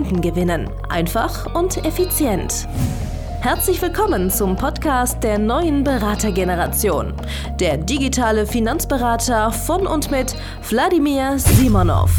Kunden gewinnen. Einfach und effizient. Herzlich willkommen zum Podcast der neuen Beratergeneration. Der digitale Finanzberater von und mit Wladimir Simonov.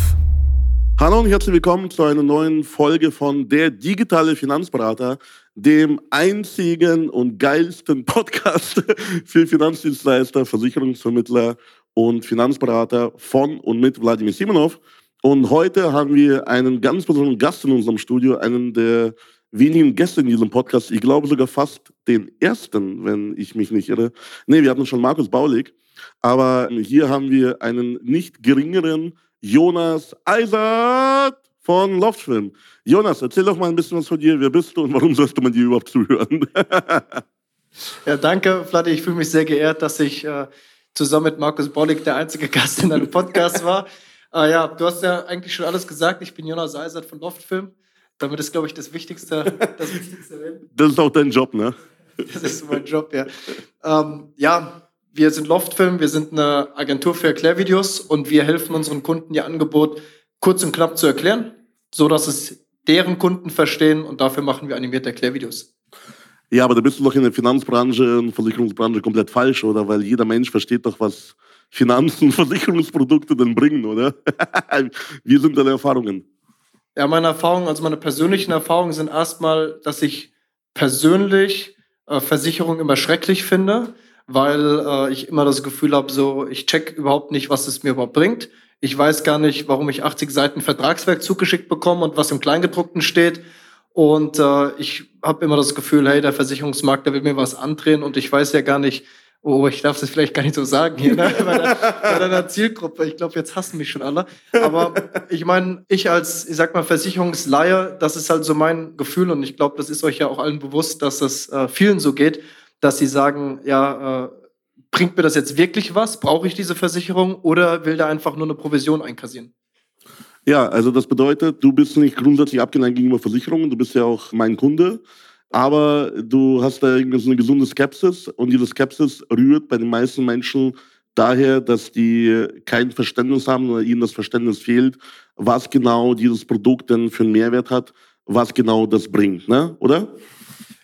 Hallo und herzlich willkommen zu einer neuen Folge von Der digitale Finanzberater, dem einzigen und geilsten Podcast für Finanzdienstleister, Versicherungsvermittler und Finanzberater von und mit Wladimir Simonov. Und heute haben wir einen ganz besonderen Gast in unserem Studio, einen der wenigen Gäste in diesem Podcast. Ich glaube sogar fast den ersten, wenn ich mich nicht irre. Nee, wir hatten schon Markus Baulig. Aber hier haben wir einen nicht geringeren Jonas Eisert von Loftfilm. Jonas, erzähl doch mal ein bisschen was von dir. Wer bist du und warum sollte man dir überhaupt zuhören? ja, danke, Vladi. Ich fühle mich sehr geehrt, dass ich äh, zusammen mit Markus Bollig der einzige Gast in deinem Podcast war. Ah ja, du hast ja eigentlich schon alles gesagt. Ich bin Jonas Eisert von Loftfilm. Damit ist, glaube ich, das Wichtigste. Das, Wichtigste das ist auch dein Job, ne? Das ist mein Job, ja. Ähm, ja, wir sind Loftfilm, wir sind eine Agentur für Erklärvideos und wir helfen unseren Kunden ihr Angebot kurz und knapp zu erklären, so dass es deren Kunden verstehen und dafür machen wir animierte Erklärvideos. Ja, aber da bist du doch in der Finanzbranche und Versicherungsbranche komplett falsch, oder? Weil jeder Mensch versteht doch, was Finanzen, Versicherungsprodukte denn bringen, oder? Wie sind deine Erfahrungen? Ja, meine Erfahrungen, also meine persönlichen Erfahrungen sind erstmal, dass ich persönlich äh, Versicherung immer schrecklich finde, weil äh, ich immer das Gefühl habe, so ich check überhaupt nicht, was es mir überhaupt bringt. Ich weiß gar nicht, warum ich 80 Seiten Vertragswerk zugeschickt bekomme und was im Kleingedruckten steht. Und äh, ich habe immer das Gefühl, hey, der Versicherungsmarkt, der will mir was andrehen und ich weiß ja gar nicht, Oh, ich darf das vielleicht gar nicht so sagen hier, ne? bei, der, bei deiner Zielgruppe. Ich glaube, jetzt hassen mich schon alle. Aber ich meine, ich als, ich sag mal, Versicherungsleihe, das ist halt so mein Gefühl und ich glaube, das ist euch ja auch allen bewusst, dass das äh, vielen so geht, dass sie sagen, ja, äh, bringt mir das jetzt wirklich was? Brauche ich diese Versicherung oder will der einfach nur eine Provision einkassieren? Ja, also das bedeutet, du bist nicht grundsätzlich abgeneigt gegenüber Versicherungen, du bist ja auch mein Kunde aber du hast da irgendwie so eine gesunde Skepsis und diese Skepsis rührt bei den meisten Menschen daher, dass die kein Verständnis haben oder ihnen das Verständnis fehlt, was genau dieses Produkt denn für einen Mehrwert hat, was genau das bringt, ne? oder?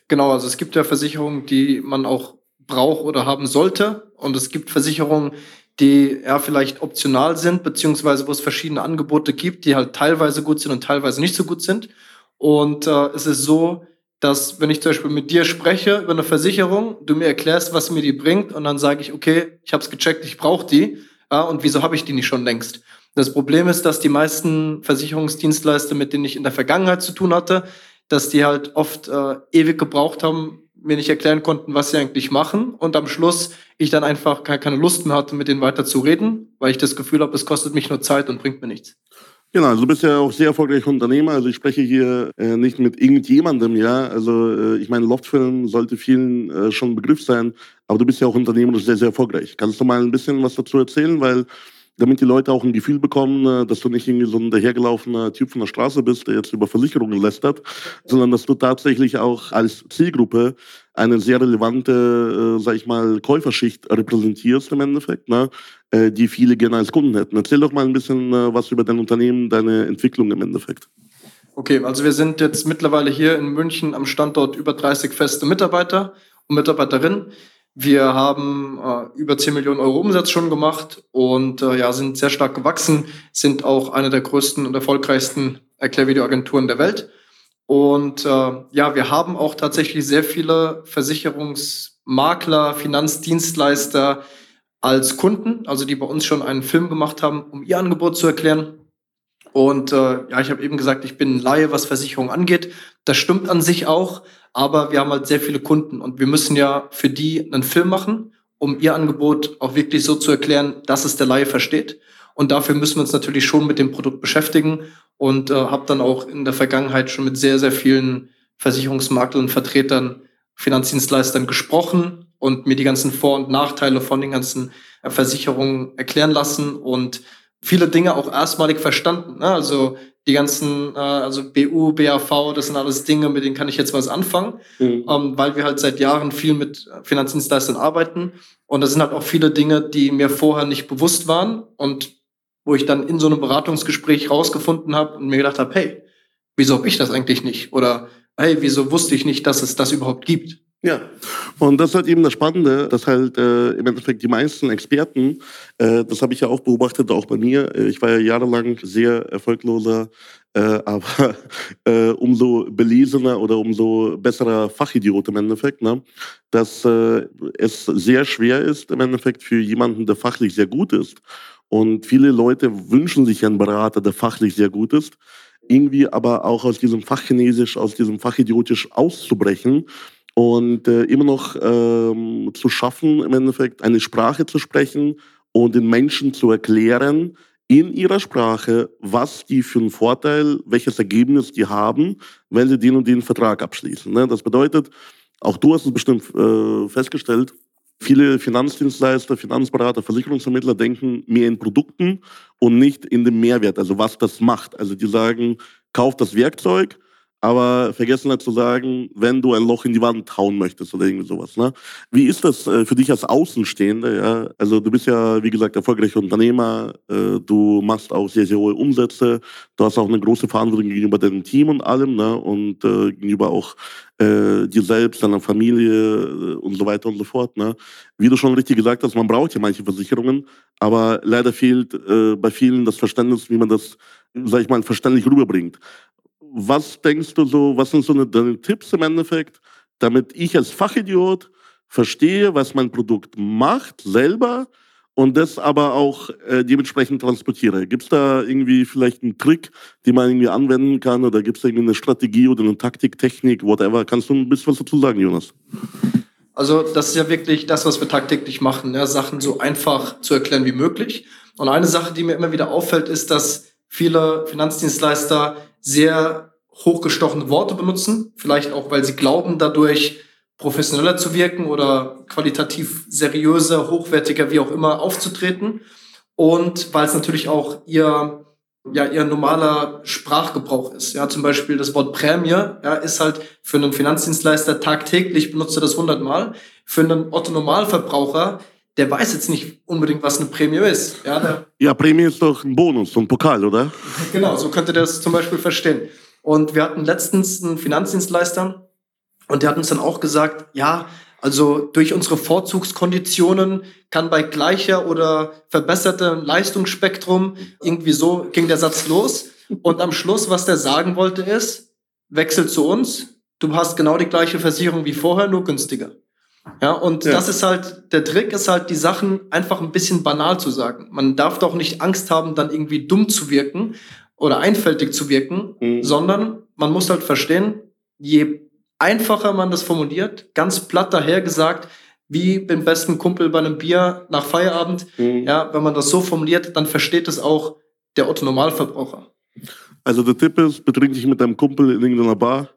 Genau, also es gibt ja Versicherungen, die man auch braucht oder haben sollte und es gibt Versicherungen, die ja vielleicht optional sind, beziehungsweise wo es verschiedene Angebote gibt, die halt teilweise gut sind und teilweise nicht so gut sind. Und äh, es ist so, dass wenn ich zum Beispiel mit dir spreche über eine Versicherung, du mir erklärst, was mir die bringt und dann sage ich, okay, ich habe es gecheckt, ich brauche die. Ja, und wieso habe ich die nicht schon längst? Das Problem ist, dass die meisten Versicherungsdienstleister, mit denen ich in der Vergangenheit zu tun hatte, dass die halt oft äh, ewig gebraucht haben, mir nicht erklären konnten, was sie eigentlich machen. Und am Schluss ich dann einfach keine Lust mehr hatte, mit denen weiter zu reden, weil ich das Gefühl habe, es kostet mich nur Zeit und bringt mir nichts. Genau, also du bist ja auch sehr erfolgreicher Unternehmer. Also ich spreche hier äh, nicht mit irgendjemandem, ja. Also äh, ich meine, Loftfilm sollte vielen äh, schon ein Begriff sein, aber du bist ja auch unternehmerisch sehr, sehr erfolgreich. Kannst du mal ein bisschen was dazu erzählen? Weil damit die Leute auch ein Gefühl bekommen, äh, dass du nicht irgendwie so ein dahergelaufener Typ von der Straße bist, der jetzt über Versicherungen lästert, sondern dass du tatsächlich auch als Zielgruppe eine sehr relevante, äh, sag ich mal, Käuferschicht repräsentierst im Endeffekt, ne, äh, die viele gerne als Kunden hätten. Erzähl doch mal ein bisschen äh, was über dein Unternehmen, deine Entwicklung im Endeffekt. Okay, also wir sind jetzt mittlerweile hier in München am Standort über 30 feste Mitarbeiter und Mitarbeiterinnen. Wir haben äh, über 10 Millionen Euro Umsatz schon gemacht und äh, ja, sind sehr stark gewachsen, sind auch eine der größten und erfolgreichsten Erklärvideoagenturen der Welt. Und äh, ja, wir haben auch tatsächlich sehr viele Versicherungsmakler, Finanzdienstleister als Kunden, also die bei uns schon einen Film gemacht haben, um ihr Angebot zu erklären. Und äh, ja, ich habe eben gesagt, ich bin ein Laie, was Versicherung angeht. Das stimmt an sich auch, aber wir haben halt sehr viele Kunden und wir müssen ja für die einen Film machen, um ihr Angebot auch wirklich so zu erklären, dass es der Laie versteht. Und dafür müssen wir uns natürlich schon mit dem Produkt beschäftigen und äh, habe dann auch in der Vergangenheit schon mit sehr, sehr vielen Versicherungsmaklern Vertretern, Finanzdienstleistern gesprochen und mir die ganzen Vor- und Nachteile von den ganzen äh, Versicherungen erklären lassen und viele Dinge auch erstmalig verstanden. Ne? Also die ganzen, äh, also BU, BAV, das sind alles Dinge, mit denen kann ich jetzt was anfangen, mhm. ähm, weil wir halt seit Jahren viel mit Finanzdienstleistern arbeiten. Und das sind halt auch viele Dinge, die mir vorher nicht bewusst waren und wo ich dann in so einem Beratungsgespräch rausgefunden habe und mir gedacht habe, hey, wieso habe ich das eigentlich nicht? Oder hey, wieso wusste ich nicht, dass es das überhaupt gibt? Ja, und das ist halt eben das Spannende, dass halt äh, im Endeffekt die meisten Experten, äh, das habe ich ja auch beobachtet, auch bei mir, äh, ich war ja jahrelang sehr erfolgloser, äh, aber äh, umso belesener oder umso besserer Fachidiot im Endeffekt, ne? dass äh, es sehr schwer ist im Endeffekt für jemanden, der fachlich sehr gut ist. Und viele Leute wünschen sich einen Berater, der fachlich sehr gut ist, irgendwie aber auch aus diesem Fachchinesisch, aus diesem Fachidiotisch auszubrechen und äh, immer noch ähm, zu schaffen, im Endeffekt eine Sprache zu sprechen und den Menschen zu erklären, in ihrer Sprache, was die für einen Vorteil, welches Ergebnis die haben, wenn sie den und den Vertrag abschließen. Ne? Das bedeutet, auch du hast es bestimmt äh, festgestellt, viele Finanzdienstleister, Finanzberater, Versicherungsvermittler denken mehr in Produkten und nicht in dem Mehrwert, also was das macht. Also die sagen, kauf das Werkzeug, aber vergessen halt zu sagen, wenn du ein Loch in die Wand hauen möchtest oder irgendwie sowas. Ne? Wie ist das äh, für dich als Außenstehender? Ja? Also du bist ja, wie gesagt, erfolgreicher Unternehmer, äh, du machst auch sehr, sehr hohe Umsätze, du hast auch eine große Verantwortung gegenüber deinem Team und allem ne? und äh, gegenüber auch äh, dir selbst, deiner Familie und so weiter und so fort. Ne? Wie du schon richtig gesagt hast, man braucht ja manche Versicherungen, aber leider fehlt äh, bei vielen das Verständnis, wie man das, sag ich mal, verständlich rüberbringt was denkst du so, was sind so deine Tipps im Endeffekt, damit ich als Fachidiot verstehe, was mein Produkt macht selber und das aber auch äh, dementsprechend transportiere. Gibt es da irgendwie vielleicht einen Trick, den man irgendwie anwenden kann oder gibt es irgendwie eine Strategie oder eine Taktik, Technik, whatever? Kannst du ein bisschen was dazu sagen, Jonas? Also das ist ja wirklich das, was wir tagtäglich machen, ja, Sachen so einfach zu erklären wie möglich. Und eine Sache, die mir immer wieder auffällt, ist, dass viele Finanzdienstleister sehr hochgestochene Worte benutzen, vielleicht auch, weil sie glauben, dadurch professioneller zu wirken oder qualitativ seriöser, hochwertiger, wie auch immer aufzutreten. Und weil es natürlich auch ihr, ja, ihr normaler Sprachgebrauch ist. Ja, zum Beispiel das Wort Prämie, ja, ist halt für einen Finanzdienstleister tagtäglich benutzt er das hundertmal. Für einen Otto Normalverbraucher der weiß jetzt nicht unbedingt, was eine Prämie ist. Ja, ja, Prämie ist doch ein Bonus, so ein Pokal, oder? genau, so könnte der das zum Beispiel verstehen. Und wir hatten letztens einen Finanzdienstleister und der hat uns dann auch gesagt, ja, also durch unsere Vorzugskonditionen kann bei gleicher oder verbessertem Leistungsspektrum irgendwie so ging der Satz los. Und am Schluss, was der sagen wollte, ist, wechsel zu uns. Du hast genau die gleiche Versicherung wie vorher, nur günstiger. Ja, und ja. das ist halt, der Trick ist halt, die Sachen einfach ein bisschen banal zu sagen. Man darf doch nicht Angst haben, dann irgendwie dumm zu wirken oder einfältig zu wirken, mhm. sondern man muss halt verstehen, je einfacher man das formuliert, ganz platt daher gesagt, wie beim besten Kumpel bei einem Bier nach Feierabend, mhm. ja, wenn man das so formuliert, dann versteht es auch der Otto Normalverbraucher. Also der Tipp ist, betrink dich mit deinem Kumpel in irgendeiner Bar,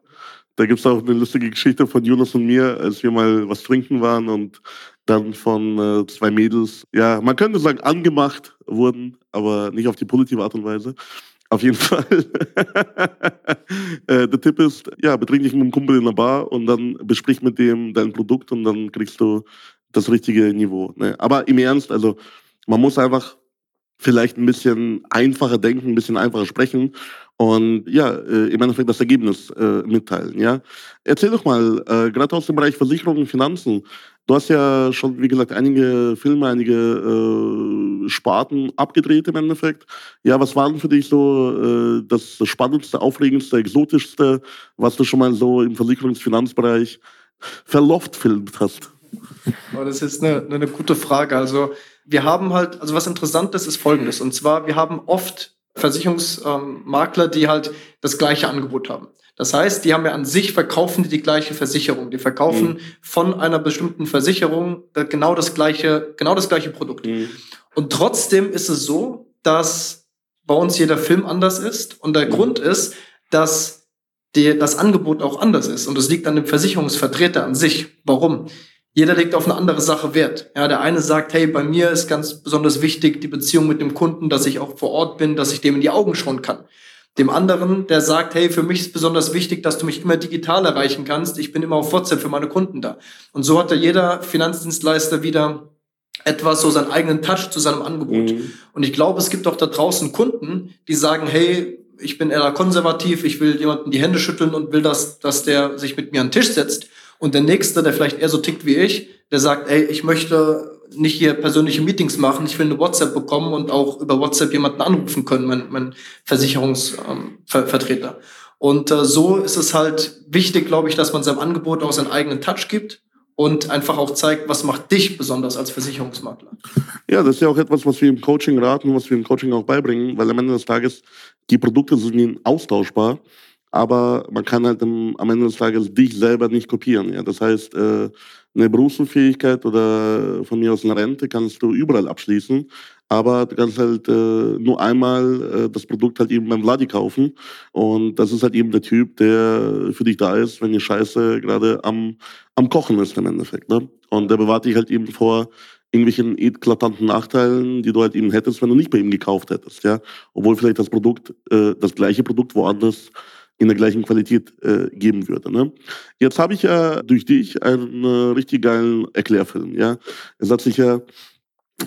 da gibt es auch eine lustige Geschichte von Jonas und mir, als wir mal was trinken waren und dann von äh, zwei Mädels, ja, man könnte sagen, angemacht wurden, aber nicht auf die positive Art und Weise. Auf jeden Fall. äh, der Tipp ist, ja, betrink dich mit einem Kumpel in der Bar und dann besprich mit dem dein Produkt und dann kriegst du das richtige Niveau. Ne? Aber im Ernst, also man muss einfach vielleicht ein bisschen einfacher denken, ein bisschen einfacher sprechen und ja, äh, im Endeffekt das Ergebnis äh, mitteilen. Ja, erzähl doch mal, äh, gerade aus dem Bereich Versicherung und Finanzen. Du hast ja schon, wie gesagt, einige Filme, einige äh, Sparten abgedreht im Endeffekt. Ja, was war denn für dich so äh, das Spannendste, Aufregendste, Exotischste, was du schon mal so im Versicherungsfinanzbereich verloft filmt hast? Das ist eine, eine gute Frage. Also wir haben halt, also was interessant ist, ist folgendes. Und zwar, wir haben oft Versicherungsmakler, die halt das gleiche Angebot haben. Das heißt, die haben ja an sich verkaufen die die gleiche Versicherung. Die verkaufen mhm. von einer bestimmten Versicherung genau das gleiche, genau das gleiche Produkt. Mhm. Und trotzdem ist es so, dass bei uns jeder Film anders ist. Und der Grund ist, dass die, das Angebot auch anders ist. Und es liegt an dem Versicherungsvertreter an sich. Warum? Jeder legt auf eine andere Sache Wert. Ja, der eine sagt, hey, bei mir ist ganz besonders wichtig die Beziehung mit dem Kunden, dass ich auch vor Ort bin, dass ich dem in die Augen schauen kann. Dem anderen, der sagt, hey, für mich ist besonders wichtig, dass du mich immer digital erreichen kannst. Ich bin immer auf WhatsApp für meine Kunden da. Und so hat da jeder Finanzdienstleister wieder etwas, so seinen eigenen Touch zu seinem Angebot. Mhm. Und ich glaube, es gibt auch da draußen Kunden, die sagen, hey, ich bin eher konservativ, ich will jemanden die Hände schütteln und will, dass, dass der sich mit mir an den Tisch setzt. Und der Nächste, der vielleicht eher so tickt wie ich, der sagt, ey, ich möchte nicht hier persönliche Meetings machen, ich will eine WhatsApp bekommen und auch über WhatsApp jemanden anrufen können, mein, mein Versicherungsvertreter. Ähm, und äh, so ist es halt wichtig, glaube ich, dass man seinem Angebot auch seinen eigenen Touch gibt und einfach auch zeigt, was macht dich besonders als Versicherungsmakler. Ja, das ist ja auch etwas, was wir im Coaching raten, was wir im Coaching auch beibringen, weil am Ende des Tages die Produkte sind austauschbar, aber man kann halt am Ende des Tages dich selber nicht kopieren. Ja? Das heißt, äh, eine Berufsunfähigkeit oder von mir aus eine Rente kannst du überall abschließen, aber du kannst halt äh, nur einmal äh, das Produkt halt eben beim Vladi kaufen und das ist halt eben der Typ, der für dich da ist, wenn die Scheiße gerade am, am Kochen ist im Endeffekt. Ne? Und der bewahrt dich halt eben vor irgendwelchen eklatanten Nachteilen, die du halt eben hättest, wenn du nicht bei ihm gekauft hättest, ja. Obwohl vielleicht das Produkt, äh, das gleiche Produkt woanders in der gleichen Qualität äh, geben würde. Ne? Jetzt habe ich ja durch dich einen äh, richtig geilen Erklärfilm. Ja, es hat sich ja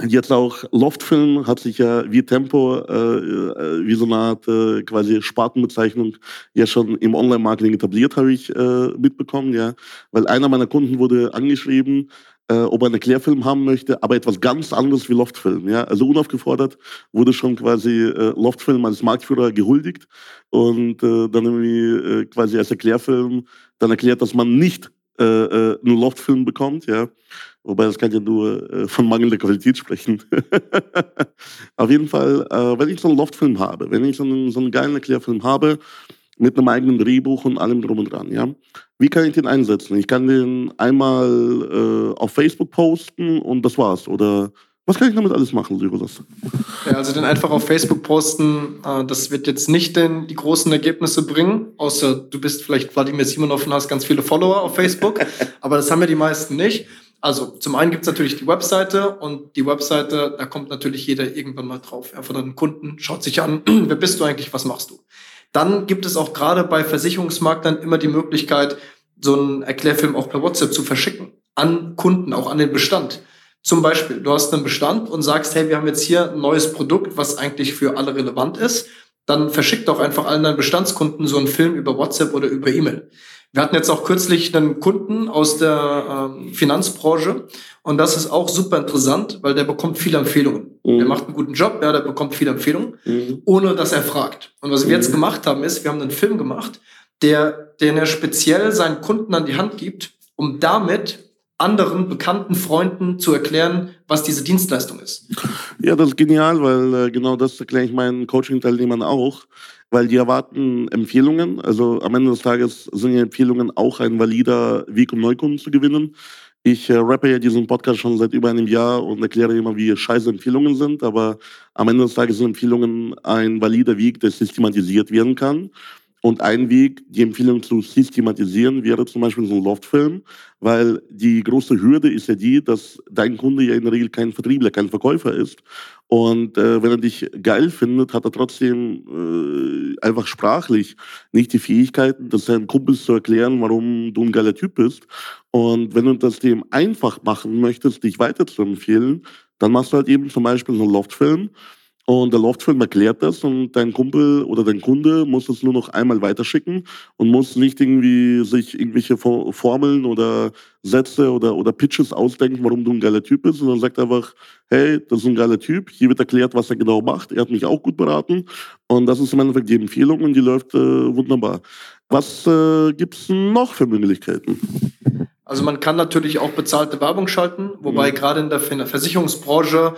jetzt auch Loftfilm hat sich ja wie Tempo, äh, äh, wie so eine Art äh, quasi Spartenbezeichnung ja schon im Online-Marketing etabliert, habe ich äh, mitbekommen, ja. Weil einer meiner Kunden wurde angeschrieben, äh, ob er einen Erklärfilm haben möchte, aber etwas ganz anderes wie Loftfilm. Ja? Also unaufgefordert wurde schon quasi äh, Loftfilm als Marktführer gehuldigt und äh, dann irgendwie äh, quasi als Erklärfilm dann erklärt, dass man nicht äh, äh, einen Loftfilm bekommt. Ja? Wobei das kann ja nur äh, von mangelnder Qualität sprechen. Auf jeden Fall, äh, wenn ich so einen Loftfilm habe, wenn ich so einen, so einen geilen Erklärfilm habe, mit einem eigenen Drehbuch und allem drum und dran, ja. Wie kann ich den einsetzen? Ich kann den einmal äh, auf Facebook posten und das war's. Oder was kann ich damit alles machen, Syrus? Ja, also den einfach auf Facebook posten, äh, das wird jetzt nicht den, die großen Ergebnisse bringen, außer du bist vielleicht Wladimir Simonov und hast ganz viele Follower auf Facebook, aber das haben ja die meisten nicht. Also zum einen gibt's natürlich die Webseite und die Webseite, da kommt natürlich jeder irgendwann mal drauf. Ja, von einem Kunden schaut sich an, wer bist du eigentlich, was machst du? Dann gibt es auch gerade bei Versicherungsmaklern immer die Möglichkeit, so einen Erklärfilm auch per WhatsApp zu verschicken. An Kunden, auch an den Bestand. Zum Beispiel, du hast einen Bestand und sagst, hey, wir haben jetzt hier ein neues Produkt, was eigentlich für alle relevant ist. Dann verschick doch einfach allen deinen Bestandskunden so einen Film über WhatsApp oder über E-Mail. Wir hatten jetzt auch kürzlich einen Kunden aus der ähm, Finanzbranche und das ist auch super interessant, weil der bekommt viele Empfehlungen. Mhm. Der macht einen guten Job, ja, der bekommt viele Empfehlungen, mhm. ohne dass er fragt. Und was wir mhm. jetzt gemacht haben, ist, wir haben einen Film gemacht, der, den er speziell seinen Kunden an die Hand gibt, um damit anderen bekannten Freunden zu erklären, was diese Dienstleistung ist. Ja, das ist genial, weil äh, genau das erkläre ich meinen Coaching-Teilnehmern auch weil die erwarten Empfehlungen. Also am Ende des Tages sind ja Empfehlungen auch ein valider Weg, um Neukunden zu gewinnen. Ich äh, rappe ja diesen Podcast schon seit über einem Jahr und erkläre immer, wie scheiße Empfehlungen sind. Aber am Ende des Tages sind Empfehlungen ein valider Weg, der systematisiert werden kann. Und ein Weg, die Empfehlung zu systematisieren, wäre zum Beispiel so ein Loftfilm, weil die große Hürde ist ja die, dass dein Kunde ja in der Regel kein Vertriebler, kein Verkäufer ist. Und äh, wenn er dich geil findet, hat er trotzdem äh, einfach sprachlich nicht die Fähigkeiten, das seinen Kumpels zu erklären, warum du ein geiler Typ bist. Und wenn du das dem einfach machen möchtest, dich weiter zu empfehlen, dann machst du halt eben zum Beispiel so einen Loftfilm. Und der Loftfilm erklärt das und dein Kumpel oder dein Kunde muss es nur noch einmal weiterschicken und muss nicht irgendwie sich irgendwelche Formeln oder Sätze oder, oder Pitches ausdenken, warum du ein geiler Typ bist, sondern sagt einfach, hey, das ist ein geiler Typ, hier wird erklärt, was er genau macht, er hat mich auch gut beraten und das ist im Endeffekt die Empfehlung und die läuft äh, wunderbar. Was äh, gibt es noch für Möglichkeiten? Also man kann natürlich auch bezahlte Werbung schalten, wobei mhm. gerade in der Versicherungsbranche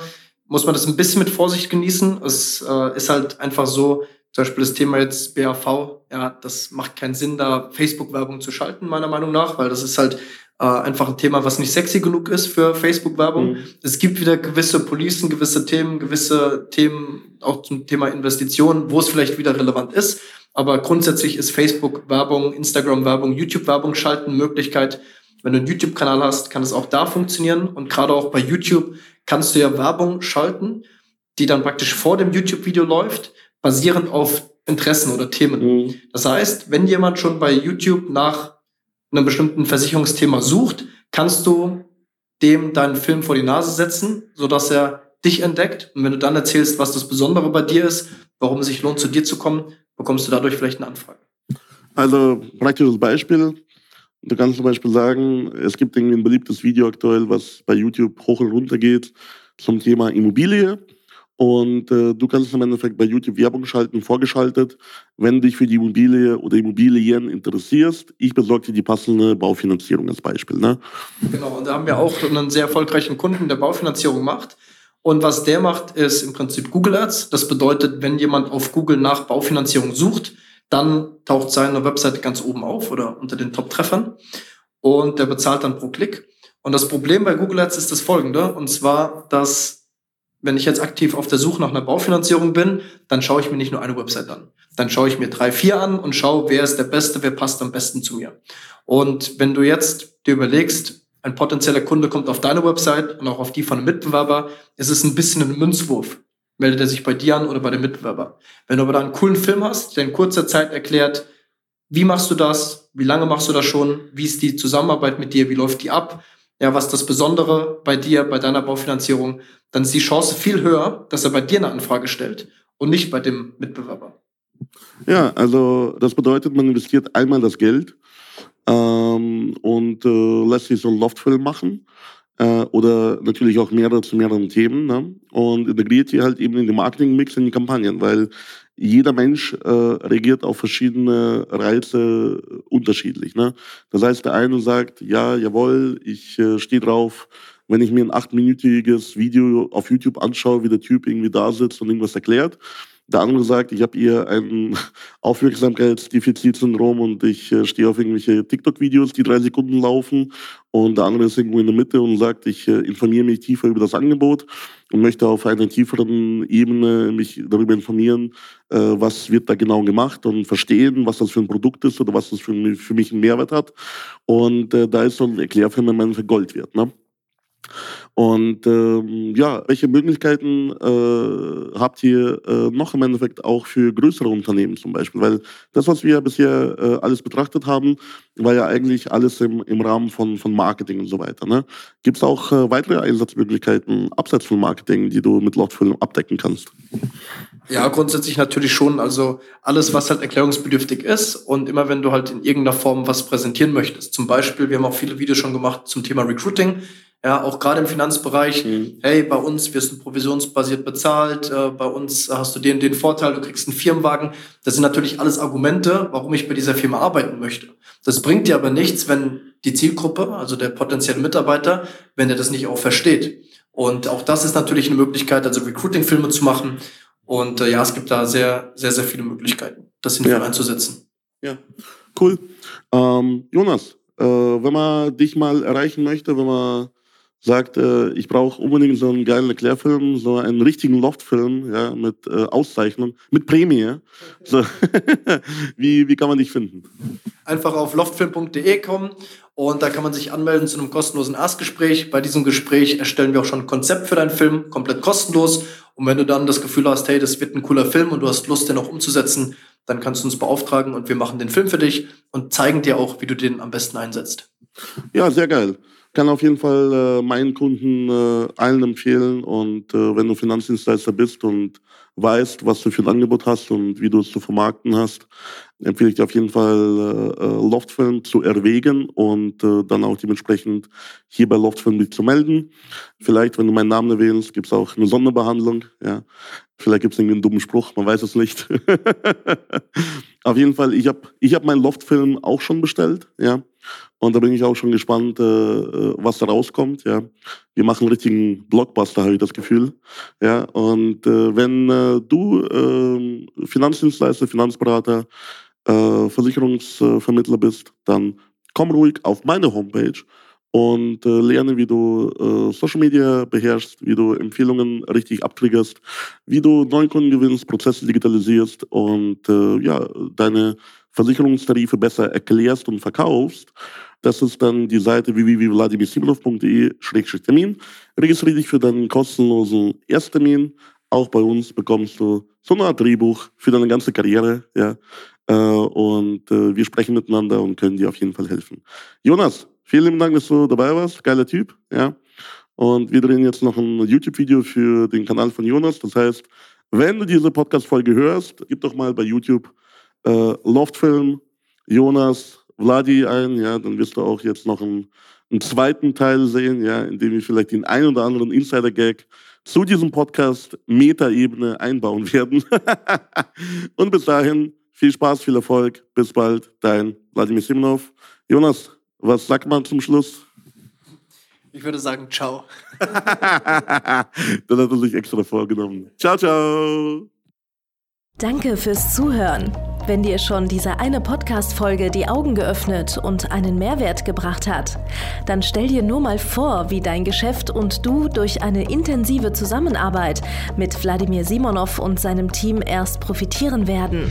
muss man das ein bisschen mit Vorsicht genießen. Es äh, ist halt einfach so, Zum Beispiel das Thema jetzt BAV, ja, das macht keinen Sinn, da Facebook-Werbung zu schalten, meiner Meinung nach, weil das ist halt äh, einfach ein Thema, was nicht sexy genug ist für Facebook-Werbung. Mhm. Es gibt wieder gewisse Policen, gewisse Themen, gewisse Themen auch zum Thema Investitionen, wo es vielleicht wieder relevant ist. Aber grundsätzlich ist Facebook-Werbung, Instagram-Werbung, YouTube-Werbung schalten Möglichkeit. Wenn du einen YouTube-Kanal hast, kann es auch da funktionieren. Und gerade auch bei YouTube kannst du ja Werbung schalten, die dann praktisch vor dem YouTube-Video läuft basierend auf Interessen oder Themen. Mhm. Das heißt, wenn jemand schon bei YouTube nach einem bestimmten Versicherungsthema sucht, kannst du dem deinen Film vor die Nase setzen, sodass er dich entdeckt. Und wenn du dann erzählst, was das Besondere bei dir ist, warum es sich lohnt, zu dir zu kommen, bekommst du dadurch vielleicht eine Anfrage. Also praktisches Beispiel. Du kannst zum Beispiel sagen, es gibt irgendwie ein beliebtes Video aktuell, was bei YouTube hoch und runter geht zum Thema Immobilie. Und äh, du kannst im Endeffekt bei YouTube Werbung schalten, vorgeschaltet, wenn dich für die Immobilie oder Immobilien interessierst. Ich besorge dir die passende Baufinanzierung als Beispiel. Ne? Genau, und da haben wir auch einen sehr erfolgreichen Kunden, der Baufinanzierung macht. Und was der macht, ist im Prinzip Google Ads. Das bedeutet, wenn jemand auf Google nach Baufinanzierung sucht, dann taucht seine Webseite ganz oben auf oder unter den Top-Treffern. Und der bezahlt dann pro Klick. Und das Problem bei Google Ads ist das folgende. Und zwar, dass wenn ich jetzt aktiv auf der Suche nach einer Baufinanzierung bin, dann schaue ich mir nicht nur eine Website an. Dann schaue ich mir drei, vier an und schaue, wer ist der Beste, wer passt am besten zu mir. Und wenn du jetzt dir überlegst, ein potenzieller Kunde kommt auf deine Website und auch auf die von einem Mitbewerber, ist es ein bisschen ein Münzwurf. Meldet er sich bei dir an oder bei dem Mitbewerber. Wenn du aber da einen coolen Film hast, der in kurzer Zeit erklärt, wie machst du das, wie lange machst du das schon, wie ist die Zusammenarbeit mit dir, wie läuft die ab, ja, was das Besondere bei dir, bei deiner Baufinanzierung, dann ist die Chance viel höher, dass er bei dir eine Anfrage stellt und nicht bei dem Mitbewerber. Ja, also das bedeutet, man investiert einmal das Geld ähm, und äh, lässt sich so einen Loftfilm machen äh, oder natürlich auch mehrere zu mehreren Themen ne? und integriert die halt eben in den Marketingmix, in die Kampagnen, weil jeder Mensch äh, reagiert auf verschiedene Reize unterschiedlich. Ne? Das heißt, der eine sagt, ja, jawohl, ich äh, stehe drauf, wenn ich mir ein achtminütiges Video auf YouTube anschaue, wie der Typ irgendwie da sitzt und irgendwas erklärt. Der andere sagt, ich habe eher ein Aufmerksamkeitsdefizitsyndrom und ich äh, stehe auf irgendwelche TikTok-Videos, die drei Sekunden laufen. Und der andere ist irgendwo in der Mitte und sagt, ich äh, informiere mich tiefer über das Angebot und möchte auf einer tieferen Ebene mich darüber informieren, äh, was wird da genau gemacht und verstehen, was das für ein Produkt ist oder was das für, für mich einen Mehrwert hat. Und äh, da ist so ein im Endeffekt Gold wert. Ne? Und ähm, ja, welche Möglichkeiten äh, habt ihr äh, noch im Endeffekt auch für größere Unternehmen zum Beispiel? Weil das, was wir bisher äh, alles betrachtet haben, war ja eigentlich alles im, im Rahmen von, von Marketing und so weiter. Ne? Gibt es auch äh, weitere Einsatzmöglichkeiten abseits von Marketing, die du mit Loftfilm abdecken kannst? Ja, grundsätzlich natürlich schon. Also alles, was halt erklärungsbedürftig ist und immer wenn du halt in irgendeiner Form was präsentieren möchtest. Zum Beispiel, wir haben auch viele Videos schon gemacht zum Thema Recruiting ja, auch gerade im Finanzbereich, mhm. hey, bei uns wirst du provisionsbasiert bezahlt, äh, bei uns hast du den, den Vorteil, du kriegst einen Firmenwagen. Das sind natürlich alles Argumente, warum ich bei dieser Firma arbeiten möchte. Das bringt dir aber nichts, wenn die Zielgruppe, also der potenzielle Mitarbeiter, wenn er das nicht auch versteht. Und auch das ist natürlich eine Möglichkeit, also Recruiting-Filme zu machen. Und äh, ja, es gibt da sehr, sehr, sehr viele Möglichkeiten, das sinnvoll ja. einzusetzen. Ja, cool. Ähm, Jonas, äh, wenn man dich mal erreichen möchte, wenn man sagt, äh, ich brauche unbedingt so einen geilen Erklärfilm, so einen richtigen Loftfilm, ja, mit äh, Auszeichnung, mit Prämie. Okay. So. wie, wie kann man dich finden? Einfach auf loftfilm.de kommen und da kann man sich anmelden zu einem kostenlosen Erstgespräch. Bei diesem Gespräch erstellen wir auch schon ein Konzept für deinen Film, komplett kostenlos. Und wenn du dann das Gefühl hast, hey, das wird ein cooler Film und du hast Lust, den auch umzusetzen, dann kannst du uns beauftragen und wir machen den Film für dich und zeigen dir auch, wie du den am besten einsetzt. Ja, sehr geil kann auf jeden Fall äh, meinen Kunden äh, allen empfehlen. Und äh, wenn du Finanzdienstleister bist und weißt, was du für ein Angebot hast und wie du es zu vermarkten hast, empfehle ich dir auf jeden Fall äh, äh Loftfilm zu erwägen und äh, dann auch dementsprechend hier bei Loftfilm dich zu melden. Vielleicht, wenn du meinen Namen erwähnst, es auch eine Sonderbehandlung. Ja. Vielleicht irgendwie einen dummen Spruch, man weiß es nicht. auf jeden Fall, ich habe ich hab meinen Loftfilm auch schon bestellt. Ja. Und da bin ich auch schon gespannt, äh, was da rauskommt. Ja, wir machen einen richtigen Blockbuster, habe ich das Gefühl. Ja, und äh, wenn äh, du äh, Finanzdienstleister, Finanzberater, äh, Versicherungsvermittler bist, dann komm ruhig auf meine Homepage und äh, lerne, wie du äh, Social Media beherrschst, wie du Empfehlungen richtig abtriggerst, wie du Neukunden gewinnst, Prozesse digitalisierst und äh, ja, deine Versicherungstarife besser erklärst und verkaufst. Das ist dann die Seite www.vladimirsimonov.de-termin. Registriere dich für deinen kostenlosen Ersttermin. Auch bei uns bekommst du so eine Art Drehbuch für deine ganze Karriere. Ja. Äh, und äh, wir sprechen miteinander und können dir auf jeden Fall helfen. Jonas, vielen Dank, dass du dabei warst. Geiler Typ. Ja. Und wir drehen jetzt noch ein YouTube-Video für den Kanal von Jonas. Das heißt, wenn du diese Podcast-Folge hörst, gib doch mal bei YouTube äh, Loftfilm, Jonas, Vladi ein. Ja, dann wirst du auch jetzt noch einen, einen zweiten Teil sehen, ja, in dem wir vielleicht den ein oder anderen Insider-Gag zu diesem Podcast Meta-Ebene einbauen werden. Und bis dahin viel Spaß, viel Erfolg. Bis bald, dein Wladimir Simonov. Jonas, was sagt man zum Schluss? Ich würde sagen, ciao. Dann hat er sich extra vorgenommen. Ciao, ciao. Danke fürs Zuhören. Wenn dir schon diese eine Podcast-Folge die Augen geöffnet und einen Mehrwert gebracht hat, dann stell dir nur mal vor, wie dein Geschäft und du durch eine intensive Zusammenarbeit mit Wladimir Simonov und seinem Team erst profitieren werden.